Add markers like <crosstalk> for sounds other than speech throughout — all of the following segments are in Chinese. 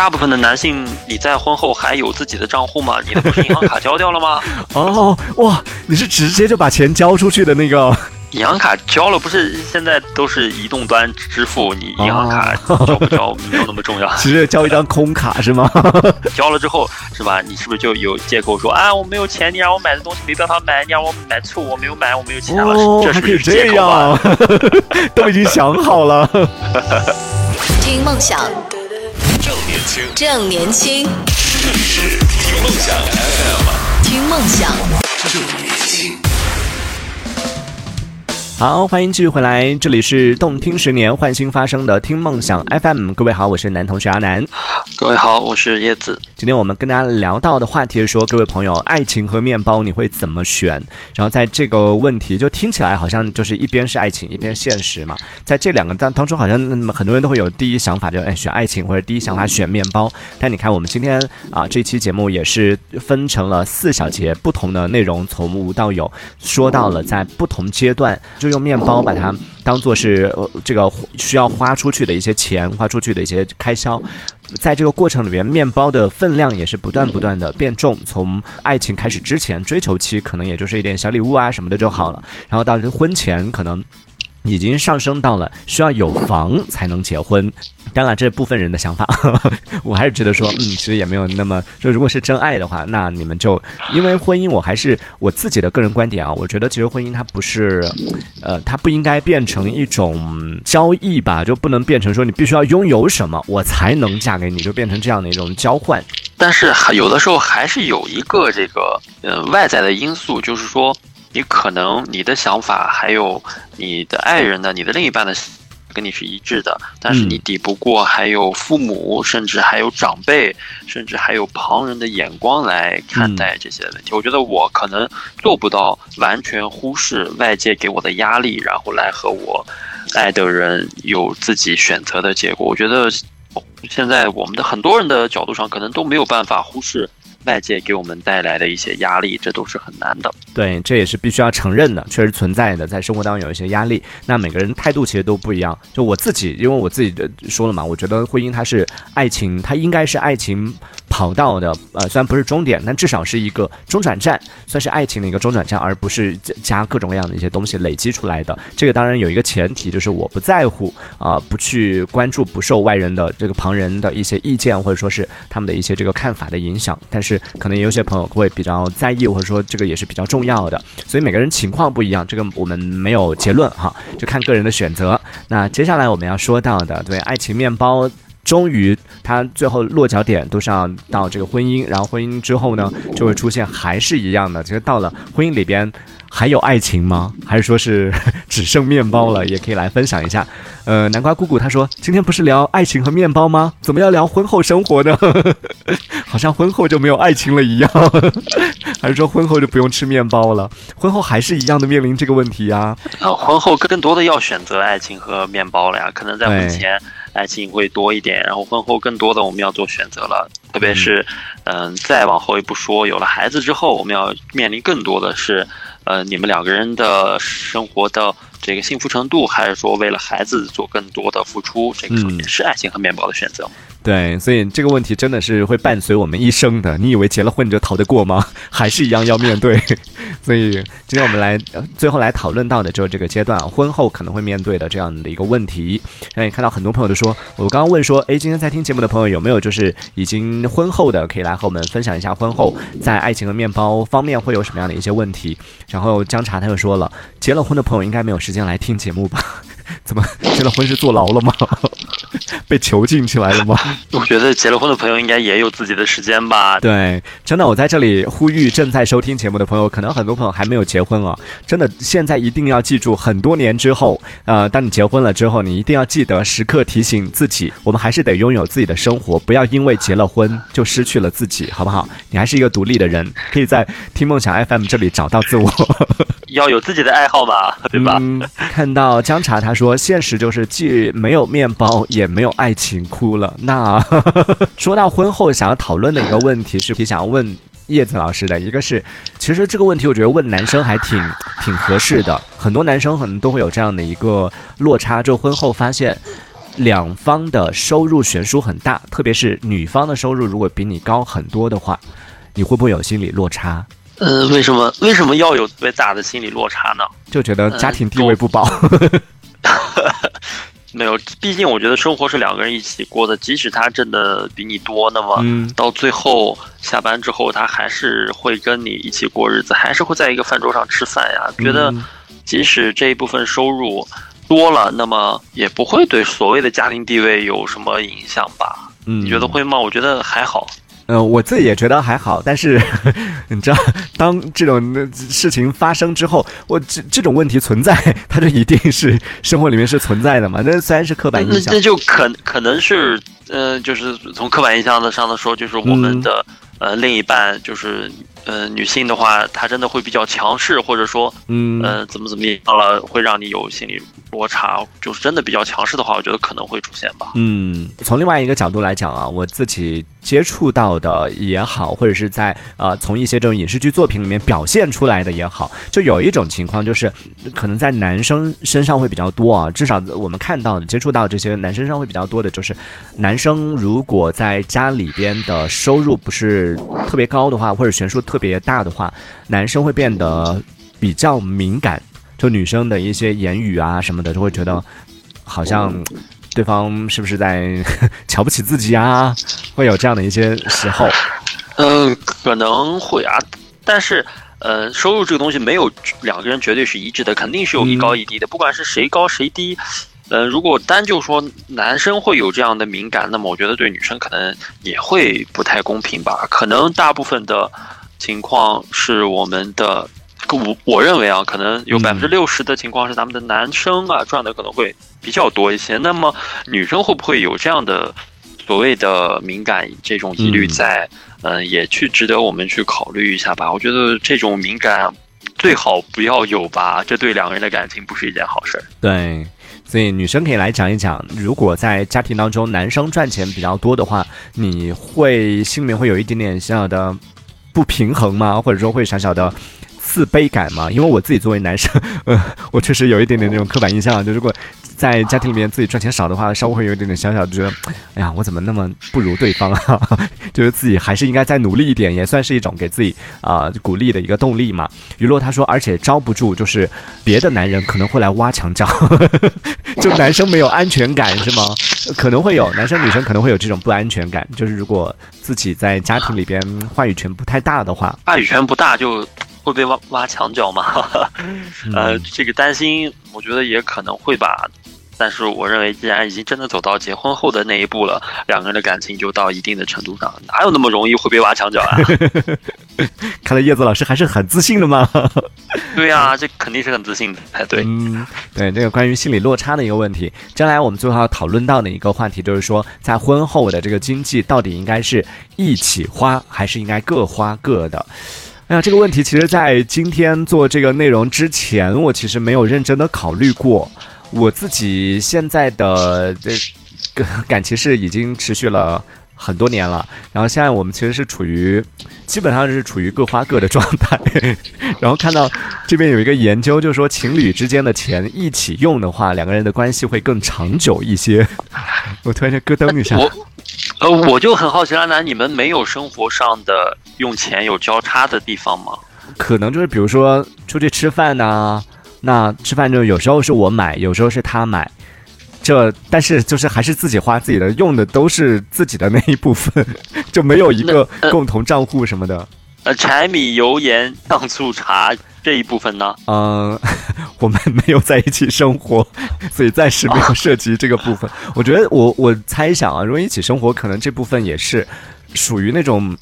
大部分的男性，你在婚后还有自己的账户吗？<laughs> 你的不是银行卡交掉了吗？哦，哇，你是直接就把钱交出去的那个？银行卡交了，不是现在都是移动端支付，你银行卡交不交没有那么重要，<laughs> 直接交一张空卡是吗？<laughs> 交了之后是吧？你是不是就有借口说啊，我没有钱，你让我买的东西没办法买，你让我买醋，我没有买，我没有钱了，这是这样，都已经想好了。听梦想，正年轻，正年轻，这里是听梦想 FM，听梦想，正年轻。好，欢迎继续回来，这里是动听十年换新发生的听梦想 FM。各位好，我是男同学阿南。各位好，我是叶子。今天我们跟大家聊到的话题是说，各位朋友，爱情和面包你会怎么选？然后在这个问题就听起来好像就是一边是爱情，一边现实嘛。在这两个当当中，好像很多人都会有第一想法就哎选爱情，或者第一想法选面包。但你看，我们今天啊这期节目也是分成了四小节，不同的内容从无到有，说到了在不同阶段就。用面包把它当做是呃这个需要花出去的一些钱，花出去的一些开销，在这个过程里面，面包的分量也是不断不断的变重。从爱情开始之前，追求期可能也就是一点小礼物啊什么的就好了，然后到婚前可能。已经上升到了需要有房才能结婚，当然这部分人的想法，<laughs> 我还是觉得说，嗯，其实也没有那么，就如果是真爱的话，那你们就因为婚姻，我还是我自己的个人观点啊，我觉得其实婚姻它不是，呃，它不应该变成一种交易吧，就不能变成说你必须要拥有什么我才能嫁给你，就变成这样的一种交换。但是有的时候还是有一个这个呃外在的因素，就是说。你可能你的想法还有你的爱人的、你的另一半的，跟你是一致的，但是你抵不过还有父母，甚至还有长辈，甚至还有旁人的眼光来看待这些问题。我觉得我可能做不到完全忽视外界给我的压力，然后来和我爱的人有自己选择的结果。我觉得现在我们的很多人的角度上，可能都没有办法忽视。外界给我们带来的一些压力，这都是很难的。对，这也是必须要承认的，确实存在的，在生活当中有一些压力。那每个人态度其实都不一样。就我自己，因为我自己的说了嘛，我觉得婚姻它是爱情，它应该是爱情跑道的，呃，虽然不是终点，但至少是一个中转站，算是爱情的一个中转站，而不是加各种各样的一些东西累积出来的。这个当然有一个前提，就是我不在乎啊，不去关注，不受外人的这个旁人的一些意见，或者说是他们的一些这个看法的影响，但是。可能也有些朋友会比较在意，或者说这个也是比较重要的，所以每个人情况不一样，这个我们没有结论哈，就看个人的选择。那接下来我们要说到的，对，爱情面包终于他最后落脚点都是要到这个婚姻，然后婚姻之后呢，就会出现还是一样的，其实到了婚姻里边。还有爱情吗？还是说是 <laughs> 只剩面包了？也可以来分享一下。呃，南瓜姑姑她说：“今天不是聊爱情和面包吗？怎么要聊婚后生活呢？<laughs> 好像婚后就没有爱情了一样。<laughs> 还是说婚后就不用吃面包了？婚后还是一样的面临这个问题呀？啊，婚后更多的要选择爱情和面包了呀。可能在婚前爱情会多一点，然后婚后更多的我们要做选择了。特别是，嗯，再往后一步说，有了孩子之后，我们要面临更多的是。”呃，你们两个人的生活的这个幸福程度，还是说为了孩子做更多的付出，这个也是爱情和面包的选择。对，所以这个问题真的是会伴随我们一生的。你以为结了婚你就逃得过吗？<laughs> 还是一样要面对。<laughs> 所以今天我们来最后来讨论到的就是这个阶段，婚后可能会面对的这样的一个问题。那也看到很多朋友都说，我刚刚问说，哎，今天在听节目的朋友有没有就是已经婚后的，可以来和我们分享一下婚后在爱情和面包方面会有什么样的一些问题？然后姜茶他又说了，结了婚的朋友应该没有时间来听节目吧？<laughs> 怎么结了婚是坐牢了吗？<laughs> 被囚禁起来了吗？<laughs> 我觉得结了婚的朋友应该也有自己的时间吧。对，真的，我在这里呼吁正在收听节目的朋友，可能很多朋友还没有结婚啊，真的，现在一定要记住，很多年之后，呃，当你结婚了之后，你一定要记得时刻提醒自己，我们还是得拥有自己的生活，不要因为结了婚就失去了自己，好不好？你还是一个独立的人，可以在听梦想 FM 这里找到自我。要有自己的爱好吧，对吧？看到姜茶他说，现实就是既没有面包，也没有爱情，哭了。那 <laughs> 说到婚后想要讨论的一个问题，是想要问叶子老师的一个是，其实这个问题我觉得问男生还挺挺合适的。很多男生可能都会有这样的一个落差，就婚后发现。两方的收入悬殊很大，特别是女方的收入如果比你高很多的话，你会不会有心理落差？呃，为什么为什么要有特别大的心理落差呢？<laughs> 就觉得家庭地位不保。<laughs> 没有，毕竟我觉得生活是两个人一起过的，即使他挣的比你多，那么到最后下班之后，他还是会跟你一起过日子，还是会在一个饭桌上吃饭呀。觉得即使这一部分收入多了，那么也不会对所谓的家庭地位有什么影响吧？你觉得会吗？我觉得还好。嗯，我自己也觉得还好，但是你知道，当这种事情发生之后，我这这种问题存在，<laughs> 它就一定是生活里面是存在的嘛？那虽然是刻板印象，那就可可能是，呃，就是从刻板印象的上的说，就是我们的呃另一半就是。呃，女性的话，她真的会比较强势，或者说，嗯，呃，怎么怎么样了，会让你有心理落差。就是真的比较强势的话，我觉得可能会出现吧。嗯，从另外一个角度来讲啊，我自己接触到的也好，或者是在呃，从一些这种影视剧作品里面表现出来的也好，就有一种情况，就是可能在男生身上会比较多啊。至少我们看到的、接触到这些男生上会比较多的，就是男生如果在家里边的收入不是特别高的话，或者悬殊。特别大的话，男生会变得比较敏感，就女生的一些言语啊什么的，就会觉得好像对方是不是在 <laughs> 瞧不起自己啊？会有这样的一些时候。嗯，可能会啊，但是呃，收入这个东西没有两个人绝对是一致的，肯定是有一高一低的，不管是谁高谁低。嗯，如果单就说男生会有这样的敏感，那么我觉得对女生可能也会不太公平吧？可能大部分的。情况是我们的，我我认为啊，可能有百分之六十的情况是咱们的男生啊赚的可能会比较多一些。那么女生会不会有这样的所谓的敏感这种疑虑在？嗯，也去值得我们去考虑一下吧。我觉得这种敏感最好不要有吧，这对两个人的感情不是一件好事儿。对，所以女生可以来讲一讲，如果在家庭当中男生赚钱比较多的话，你会心里面会有一点点小小的。不平衡吗？或者说会小小的自卑感嘛？因为我自己作为男生，<laughs> 呃，我确实有一点点那种刻板印象，就如果在家庭里面自己赚钱少的话，稍微会有一点点小小的觉得，哎呀，我怎么那么不如对方啊？<laughs> 就是自己还是应该再努力一点，也算是一种给自己啊鼓励的一个动力嘛。于洛他说，而且招不住，就是别的男人可能会来挖墙脚，<laughs> 就男生没有安全感是吗？可能会有男生女生可能会有这种不安全感，就是如果自己在家庭里边话语权不太大的话，话语权不大就会被挖挖墙脚嘛。<laughs> 呃，这个担心，我觉得也可能会吧。但是我认为，既然已经真的走到结婚后的那一步了，两个人的感情就到一定的程度上，哪有那么容易会被挖墙脚啊？<laughs> 看来叶子老师还是很自信的嘛。<laughs> 对呀，这肯定是很自信的才对。嗯，对，这个关于心理落差的一个问题，将来我们最后要讨论到的一个话题就是说，在婚后的这个经济到底应该是一起花，还是应该各花各的？哎呀，这个问题其实，在今天做这个内容之前，我其实没有认真的考虑过。我自己现在的这个感情是已经持续了很多年了，然后现在我们其实是处于基本上是处于各花各的状态，<laughs> 然后看到这边有一个研究，就是说情侣之间的钱一起用的话，两个人的关系会更长久一些。我突然间咯噔一下，呃我就很好奇阿南你们没有生活上的用钱有交叉的地方吗？可能就是比如说出去吃饭呐。那吃饭就有时候是我买，有时候是他买，这但是就是还是自己花自己的，用的都是自己的那一部分，就没有一个共同账户什么的。呃，柴米油盐酱醋茶这一部分呢？嗯，我们没有在一起生活，<laughs> 所以暂时没有涉及这个部分。<laughs> 我觉得我我猜想啊，如果一起生活，可能这部分也是属于那种。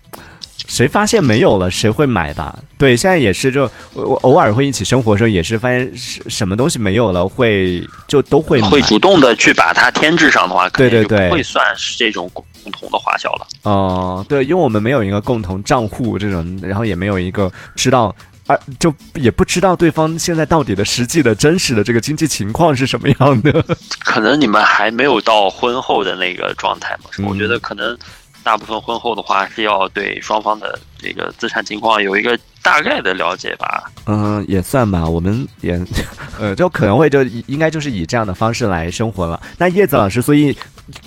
谁发现没有了，谁会买吧？对，现在也是，就我我偶尔会一起生活的时候，也是发现什什么东西没有了，会就都会会主动的去把它添置上的话，对对对，会算是这种共同的花销了。哦，对，因为我们没有一个共同账户这种，然后也没有一个知道啊，就也不知道对方现在到底的实际的真实的这个经济情况是什么样的。<laughs> 可能你们还没有到婚后的那个状态嘛？我觉得可能。大部分婚后的话是要对双方的这个资产情况有一个大概的了解吧。嗯，也算吧。我们也，呃，就可能会就应该就是以这样的方式来生活了。那叶子老师，所以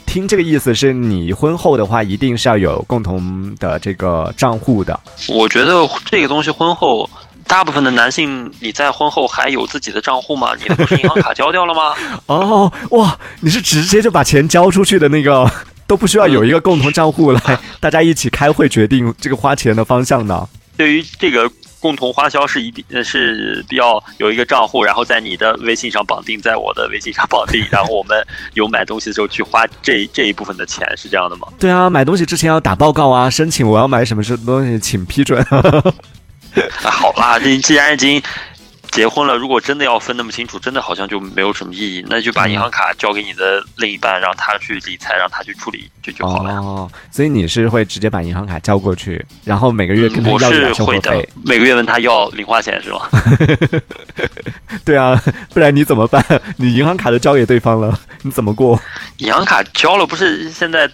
听这个意思是你婚后的话，一定是要有共同的这个账户的。我觉得这个东西婚后。大部分的男性，你在婚后还有自己的账户吗？<laughs> 你的不是银行卡交掉了吗？<laughs> 哦，哇，你是直接就把钱交出去的那个，<laughs> 都不需要有一个共同账户来，大家一起开会决定这个花钱的方向呢？对于这个共同花销是一定，是必要有一个账户，然后在你的微信上绑定，在我的微信上绑定，然后我们有买东西的时候去花这这一部分的钱，是这样的吗？对啊，买东西之前要打报告啊，申请我要买什么东西，请批准。<laughs> 好啦，你既然已经结婚了，如果真的要分那么清楚，真的好像就没有什么意义。那就把银行卡交给你的另一半，让他去理财，让他去处理，就就好了。哦，所以你是会直接把银行卡交过去，然后每个月跟他要点生活费，每个月问他要零花钱是吗？<laughs> 对啊，不然你怎么办？你银行卡都交给对方了，你怎么过？银行卡交了，不是现在？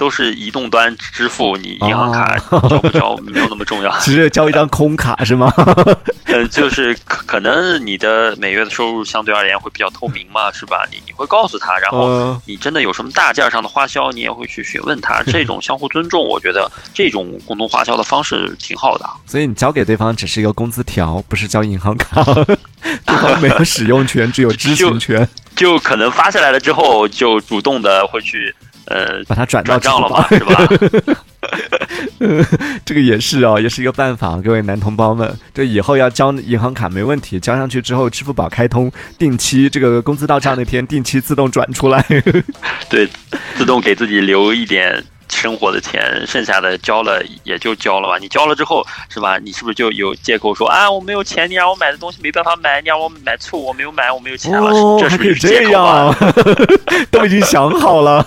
都是移动端支付，你银行卡交不交 <laughs> 没有那么重要，<laughs> 只是交一张空卡是吗？<laughs> 呃，就是可可能你的每月的收入相对而言会比较透明嘛，是吧？你你会告诉他，然后你真的有什么大件上的花销，你也会去询问他。这种相互尊重，我觉得这种共同花销的方式挺好的。所以你交给对方只是一个工资条，不是交银行卡，对方没有使用权，只有知情权。就可能发下来了之后，就主动的会去。呃，把它转到账了吧，是吧？<laughs> 这个也是哦，也是一个办法。各位男同胞们，这以后要交银行卡没问题，交上去之后，支付宝开通，定期这个工资到账那天，定期自动转出来。<laughs> 对，自动给自己留一点。生活的钱，剩下的交了也就交了吧。你交了之后，是吧？你是不是就有借口说啊，我没有钱，你让我买的东西没办法买，你让我买醋，我没有买，我没有钱了，这是不是这样？<laughs> 都已经想好了，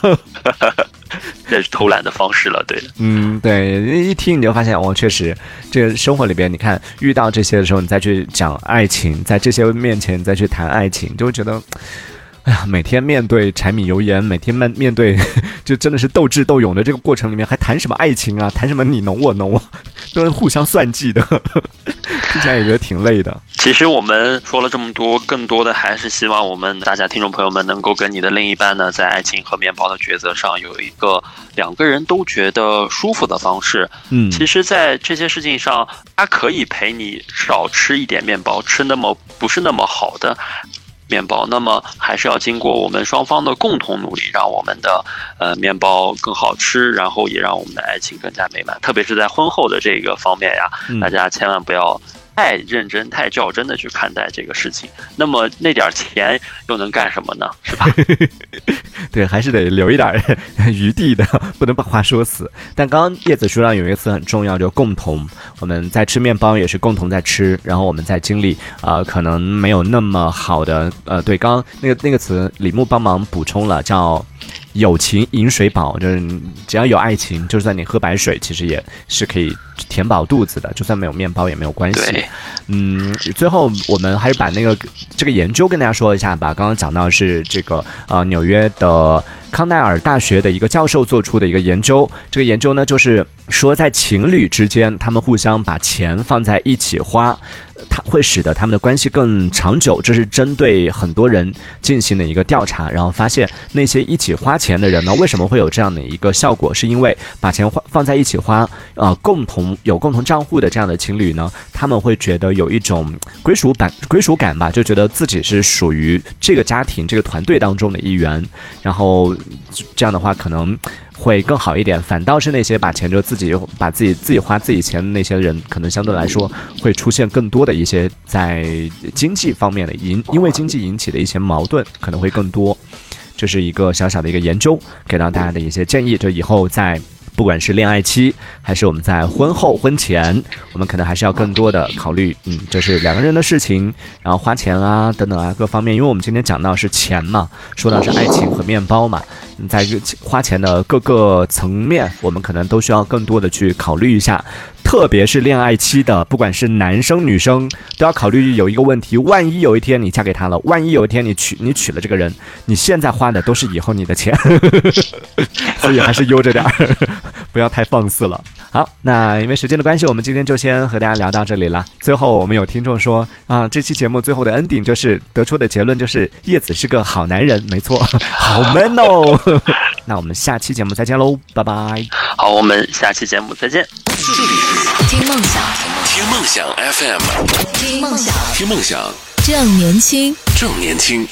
<laughs> 这是偷懒的方式了，对的。嗯，对，一听你就发现，哦，确实，这个生活里边，你看遇到这些的时候，你再去讲爱情，在这些面前再去谈爱情，就会觉得。哎呀，每天面对柴米油盐，每天面面对，<laughs> 就真的是斗智斗勇的这个过程里面，还谈什么爱情啊？谈什么你侬我侬，<laughs> 都是互相算计的，<laughs> 听起来也觉得挺累的。其实我们说了这么多，更多的还是希望我们大家听众朋友们能够跟你的另一半呢，在爱情和面包的抉择上有一个两个人都觉得舒服的方式。嗯，其实，在这些事情上，他可以陪你少吃一点面包，吃那么不是那么好的。面包，那么还是要经过我们双方的共同努力，让我们的呃面包更好吃，然后也让我们的爱情更加美满。特别是在婚后的这个方面呀，大家千万不要。太认真、太较真的去看待这个事情，那么那点钱又能干什么呢？是吧？<laughs> 对，还是得留一点余地的，不能把话说死。但刚刚叶子书上有一个词很重要，就共同。我们在吃面包也是共同在吃，然后我们在经历啊，可能没有那么好的呃，对，刚刚那个那个词，李牧帮忙补充了，叫。友情饮水饱，就是只要有爱情，就算你喝白水，其实也是可以填饱肚子的。就算没有面包也没有关系。嗯，最后我们还是把那个这个研究跟大家说一下吧。刚刚讲到是这个呃纽约的康奈尔大学的一个教授做出的一个研究。这个研究呢，就是说在情侣之间，他们互相把钱放在一起花。它会使得他们的关系更长久，这是针对很多人进行的一个调查，然后发现那些一起花钱的人呢，为什么会有这样的一个效果？是因为把钱花放在一起花，呃，共同有共同账户的这样的情侣呢，他们会觉得有一种归属感，归属感吧，就觉得自己是属于这个家庭、这个团队当中的一员，然后这样的话可能。会更好一点，反倒是那些把钱就自己把自己自己花自己钱的那些人，可能相对来说会出现更多的一些在经济方面的引，因为经济引起的一些矛盾可能会更多。这是一个小小的一个研究，给到大家的一些建议，就以后在。不管是恋爱期，还是我们在婚后、婚前，我们可能还是要更多的考虑，嗯，就是两个人的事情，然后花钱啊，等等啊，各方面。因为我们今天讲到是钱嘛，说到是爱情和面包嘛，在花钱的各个层面，我们可能都需要更多的去考虑一下。特别是恋爱期的，不管是男生女生，都要考虑有一个问题：万一有一天你嫁给他了，万一有一天你娶你娶了这个人，你现在花的都是以后你的钱，<laughs> 所以还是悠着点儿，<laughs> 不要太放肆了。好，那因为时间的关系，我们今天就先和大家聊到这里了。最后，我们有听众说啊，这期节目最后的 ending 就是得出的结论就是叶子是个好男人，没错，<laughs> 好 man 哦。<laughs> 那我们下期节目再见喽，拜拜。好，我们下期节目再见。听梦想，听梦想 FM，听梦想，听梦想，正年轻，正年轻。